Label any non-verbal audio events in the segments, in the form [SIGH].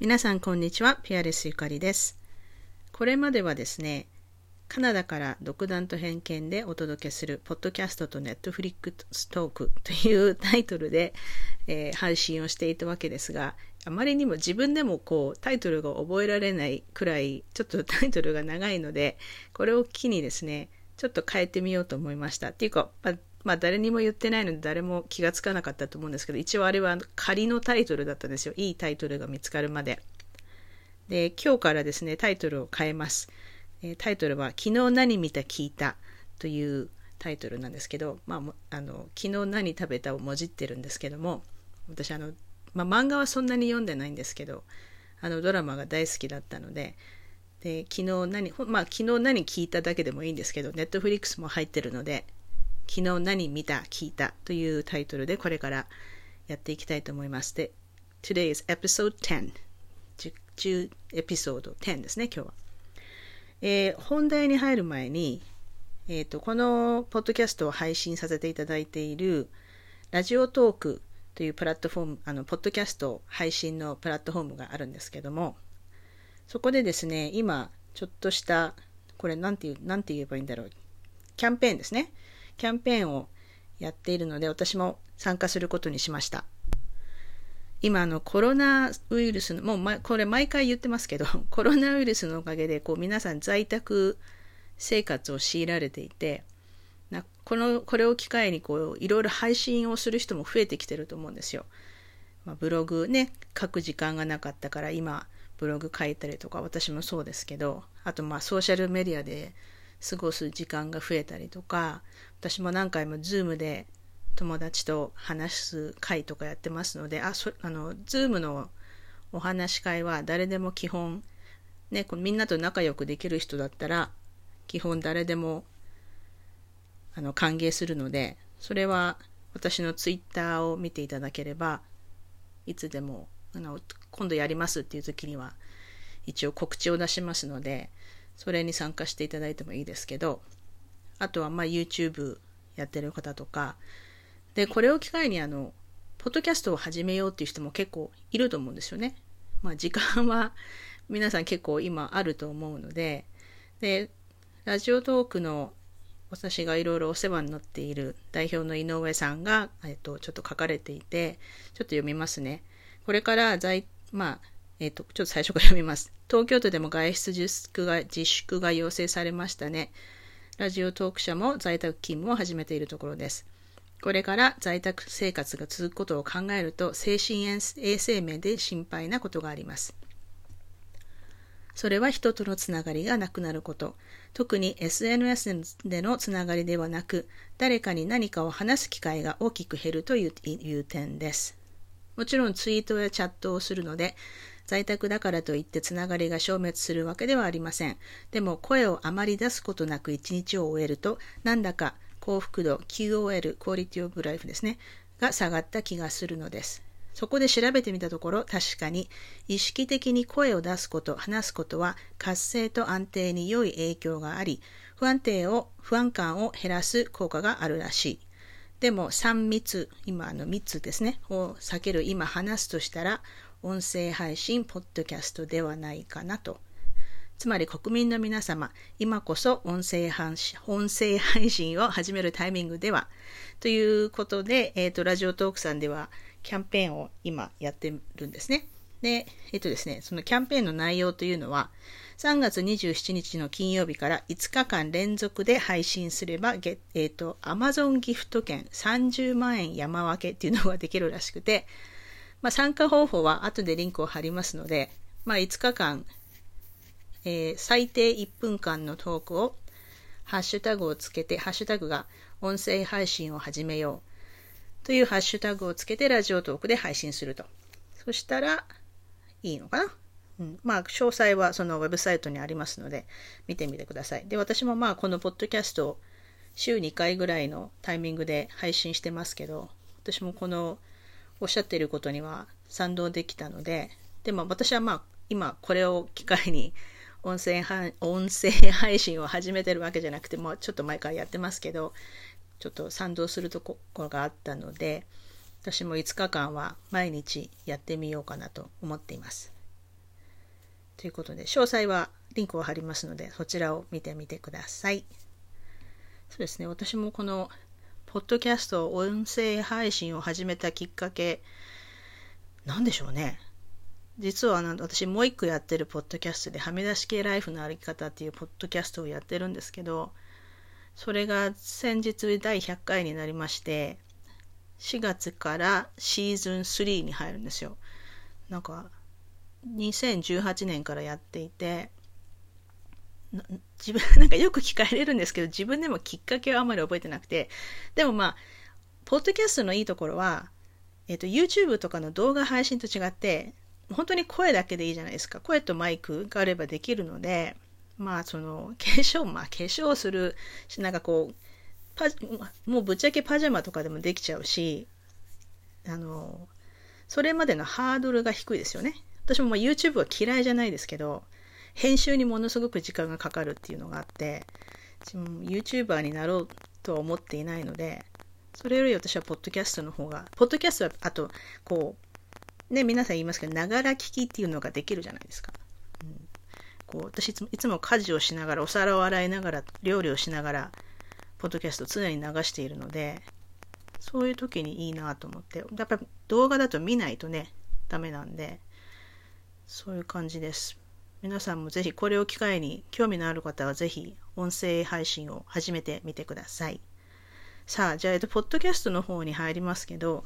皆さんこんにちは、ピアレスゆかりです。これまではですね、カナダから独断と偏見でお届けするポッドキャストとネットフリックストークというタイトルで、えー配信をしていたわけですが、あまりにも自分でもこうタイトルが覚えられないくらいちょっとタイトルが長いので、これを機にですね、ちょっと変えてみようと思いました。っていうか、まあまあ誰にも言ってないので誰も気がつかなかったと思うんですけど、一応あれは仮のタイトルだったんですよ。いいタイトルが見つかるまで。で、今日からですね、タイトルを変えます。えタイトルは、昨日何見た聞いたというタイトルなんですけど、まあ、あの、昨日何食べたをもじってるんですけども、私あの、まあ、漫画はそんなに読んでないんですけど、あの、ドラマが大好きだったので、で、昨日何、まあ、昨日何聞いただけでもいいんですけど、ネットフリックスも入ってるので、昨日何見た聞いたというタイトルでこれからやっていきたいと思います。で、Today is episode 10。10, エピソード10ですね、今日は。えー本題に入る前に、えっ、と、このポッドキャストを配信させていただいている、ラジオトークというプラットフォーム、あの、ポッドキャスト配信のプラットフォームがあるんですけども、そこでですね、今、ちょっとした、これなんていう、なんて言えばいいんだろう。キャンペーンですね。キャンペーンをやっているので、私も参加することにしました。今あのコロナウイルスの、もう、ま、これ毎回言ってますけど、[LAUGHS] コロナウイルスのおかげでこう皆さん在宅生活を強いられていて、なこのこれを機会にこういろいろ配信をする人も増えてきてると思うんですよ。まあ、ブログね、書く時間がなかったから今ブログ書いたりとか私もそうですけど、あとまあソーシャルメディアで過ごす時間が増えたりとか、私も何回もズームで友達と話す会とかやってますので、あ、そあの、ズームのお話し会は誰でも基本、ね、こみんなと仲良くできる人だったら、基本誰でも、あの、歓迎するので、それは私のツイッターを見ていただければ、いつでも、あの、今度やりますっていう時には、一応告知を出しますので、それに参加していただいてもいいですけど、あとはまあ YouTube やってる方とか、で、これを機会にあの、ポッドキャストを始めようっていう人も結構いると思うんですよね。まあ時間は皆さん結構今あると思うので、で、ラジオトークの私がいろいろお世話になっている代表の井上さんが、えっと、ちょっと書かれていて、ちょっと読みますね。これから在、まあ、えっと、ちょっと最初から読みます。東京都でも外出自粛が、自粛が要請されましたね。ラジオトーク社も在宅勤務を始めているところです。これから在宅生活が続くことを考えると、精神衛生面で心配なことがあります。それは人とのつながりがなくなること。特に SNS でのつながりではなく、誰かに何かを話す機会が大きく減るといういう点です。もちろんツイートやチャットをするので、在宅だからといってつながりが消滅するわけではありません。でも声をあまり出すことなく一日を終えると、なんだか幸福度 QOL、クオリティオブライフですね、が下がった気がするのです。そこで調べてみたところ、確かに意識的に声を出すこと、話すことは活性と安定に良い影響があり、不安定を、不安感を減らす効果があるらしい。でも3密、今あの3つですね、を避ける今話すとしたら、音声配信、ポッドキャストではないかなと。つまり国民の皆様、今こそ音声配信を始めるタイミングでは、ということで、えっ、と、ラジオトークさんではキャンペーンを今やってるんですね。で、えっ、とですね、そのキャンペーンの内容というのは、3月27日の金曜日から5日間連続で配信すれば、えっ、と、Amazon ギフト券30万円山分けっていうのができるらしくて、まあ、参加方法は後でリンクを貼りますので、まあ、5日間、えー最低1分間のトークを、ハッシュタグをつけて、ハッシュタグが音声配信を始めようというハッシュタグをつけてラジオトークで配信すると。そしたら、いいのかな？うん、まあ、詳細はそのウェブサイトにありますので、見てみてください。で、私もまあ、このポッドキャストを週2回ぐらいのタイミングで配信してますけど、私もこのおっしゃっていることには賛同できたので、でも私はまあ、今これを機会に [LAUGHS] 音声音声配信を始めてるわけじゃなくて、もうちょっと前からやってますけど、ちょっと賛同するところがあったので、私も5日間は毎日やってみようかなと思っています。ということで、詳細はリンクを貼りますので、そちらを見てみてください。そうですね、私もこの、ポッドキャスト、音声配信を始めたきっかけ、なんでしょうね。実は私もう一個やってるポッドキャストで、はみ出し系ライフの歩き方っていうポッドキャストをやってるんですけど、それが先日第100回になりまして、4月からシーズン3に入るんですよ。なんか、2018年からやっていて、自分、[LAUGHS] なんかよく聞かれるんですけど、自分でもきっかけはあんまり覚えてなくて、でもまあ、ポッドキャストのいいところは、えっ、ー、と、YouTube とかの動画配信と違って、本当に声だけでいいじゃないですか。声とマイクがあればできるので、まあ、その、化粧、まあ、化粧するし、なんかこう、パもうぶっちゃけパジャマとかでもできちゃうし、あの、それまでのハードルが低いですよね。私もまあ YouTube は嫌いじゃないですけど、編集にものすごく時間がかかるっていうのがあって、YouTuber になろうとは思っていないので、それより私はポッドキャストの方が、ポッドキャストはあと、こう、ね、皆さん言いますけど、ながら聞きっていうのができるじゃないですか。うん、こう私いつもいつも家事をしながら、お皿を洗いながら、料理をしながら、ポッドキャストを常に流しているので、そういう時にいいなと思って、やっぱり動画だと見ないとね、ダメなんで、そういう感じです。皆さんもぜひこれを機会に興味のある方はぜひ音声配信を始めてみてください。さあ、じゃあ、えっと、ポッドキャストの方に入りますけど、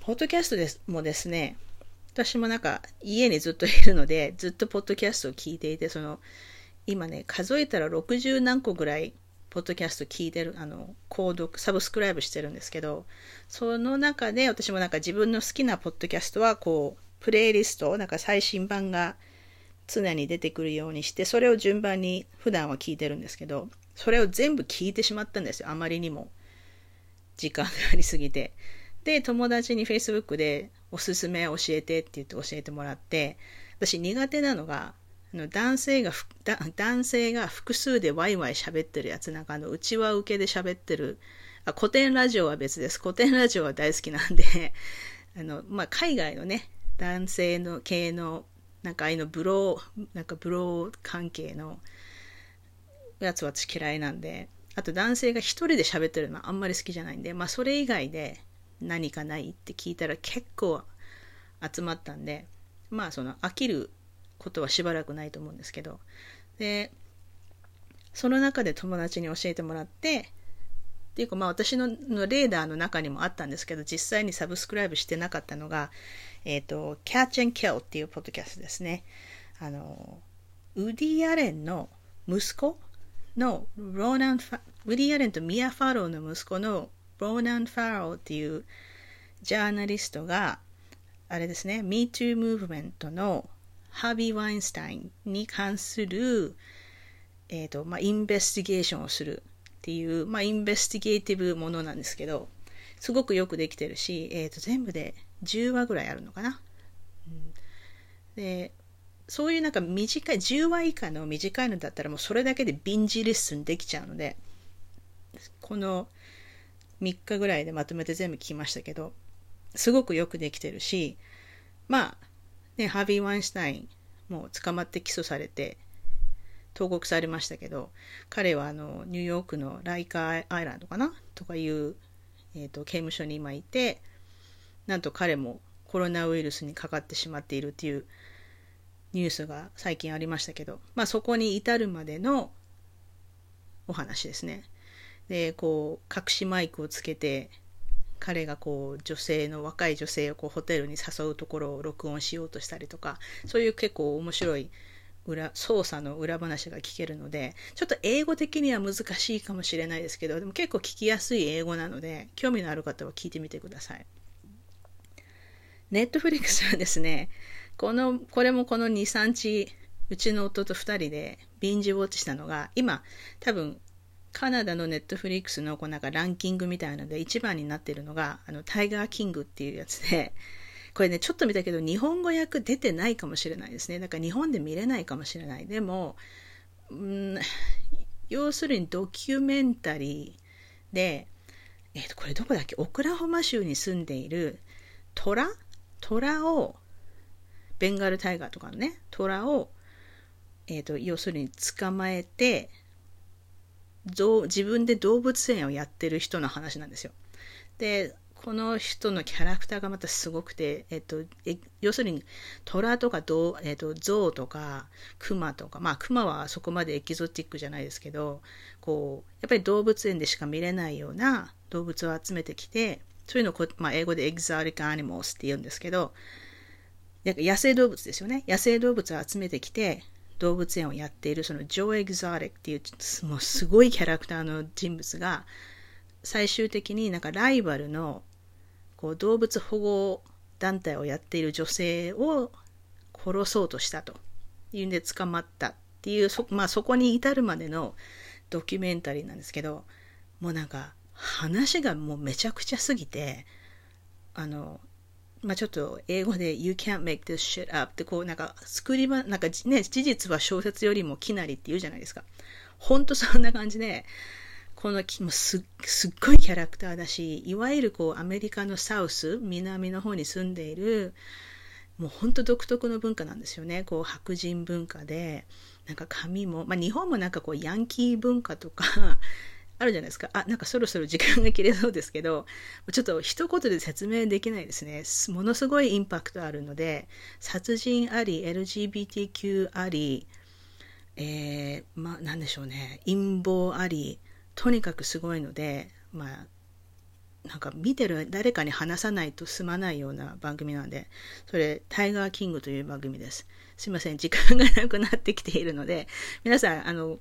ポッドキャストですもですね、私もなんか家にずっといるので、ずっとポッドキャストを聞いていて、その、今ね、数えたら60何個ぐらいポッドキャスト聞いてる、あの、購読、サブスクライブしてるんですけど、その中で私もなんか自分の好きなポッドキャストは、こう、プレイリスト、なんか最新版が常に出てくるようにして、それを順番に普段は聞いてるんですけど、それを全部聞いてしまったんですよ。あまりにも時間がありすぎて。で、友達に Facebook でおすすめ教えてって言って教えてもらって、私苦手なのが、の男性が男性が複数でワイワイ喋ってるやつ、なんかあの、内輪受けで喋ってる、あ、古典ラジオは別です。古典ラジオは大好きなんであの、まあ、海外のね、男性の系の、なんかああいうのブロー、なんかブロー関係のやつは私嫌いなんで、あと男性が一人で喋ってるのはあんまり好きじゃないんで、まあそれ以外で何かないって聞いたら結構集まったんで、まあその飽きることはしばらくないと思うんですけど。でその中で友達に教えてもらってっていうかまあ私ののレーダーの中にもあったんですけど実際にサブスクライブしてなかったのがえっ、ー、と Catch and Kill っていうポッドキャストですね。あのウディ・アレンの息子のローナン・ファウディ・アレンとミア・ファローの息子のローナン・ファローっていうジャーナリストがあれですね MeToo ムーブメントのハービー・ワインスタインに関する、えっ、ー、と、まあ、 investigation をするっていう、まあ、 investigative ものなんですけど、すごくよくできてるし、えっ、ー、と、全部で10話ぐらいあるのかな。で、そういうなんか短い、10話以下の短いのだったらもうそれだけでビンジレッスンできちゃうので、この3日ぐらいでまとめて全部聞きましたけど、すごくよくできてるし、まあ、ね、ハービー・ワインスタイン、もう捕まって起訴されて、投獄されましたけど、彼はあのニューヨークのライカーアイランドかな？とかいう、えーと、刑務所に今いて、なんと彼もコロナウイルスにかかってしまっているっていうニュースが最近ありましたけど、まあそこに至るまでのお話ですね。で、こう、隠しマイクをつけて、彼がこう女性の若い女性をこうホテルに誘うところを録音しようとしたりとかそういう結構面白い裏操作の裏話が聞けるのでちょっと英語的には難しいかもしれないですけどでも結構聞きやすい英語なので興味のある方は聞いてみてください。ネットフリックスはですねこのこれもこの23日うちの夫と2人でビンジウォッチしたのが今多分カナダのネットフリックスのこうなんかランキングみたいなので一番になってるのが、あの、タイガーキングっていうやつで、これね、ちょっと見たけど、日本語訳出てないかもしれないですね。だから日本で見れないかもしれない。でも、うん、要するにドキュメンタリーで、えっ、ー、と、これどこだっけ？オクラホマ州に住んでいるトラ？トラを、ベンガルタイガーとかのね、トラをえっ、ー、と、要するに捕まえて、自分で動物園をやってる人の話なんですよ。で、この人のキャラクターがまたすごくて、えっと、え要するに、虎とかど、えっと、象とか、熊とか、まあ、熊はそこまでエキゾティックじゃないですけど、こう、やっぱり動物園でしか見れないような動物を集めてきて、そういうのをまあ、英語でエグゾティックアニモスって言うんですけど、野生動物ですよね。野生動物を集めてきて、動物園をやっている、そのジョー・エグゾティックっていう、もうすごいキャラクターの人物が、最終的になんかライバルのこう動物保護団体をやっている女性を殺そうとしたというんで捕まったっていうそ,、まあ、そこに至るまでのドキュメンタリーなんですけどもうなんか話がもうめちゃくちゃすぎてあのまあ、ちょっと英語で You can't make this shit up ってこうなんか作り場、なんかね、事実は小説よりもきなりって言うじゃないですか。ほんとそんな感じで、このもすっごいキャラクターだし、いわゆるこうアメリカのサウス、南の方に住んでいる、もう本当独特の文化なんですよね。こう白人文化で、なんか髪も、まあ日本もなんかこうヤンキー文化とかあるじゃないですか。あ、なんかそろそろ時間が切れそうですけど、ちょっと一言で説明できないですね。ものすごいインパクトあるので、殺人あり、LGBTQ あり、えー、まあなんでしょうね、陰謀あり、とにかくすごいので、まあ、なんか見てる誰かに話さないと済まないような番組なんで、それ、タイガーキングという番組です。すいません、時間がなくなってきているので、皆さん、あの、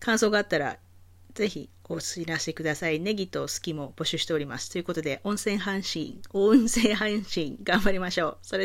感想があったら、ぜひお知らせください。ネギと好きも募集しております。ということで、音声配信、音声配信頑張りましょう。それ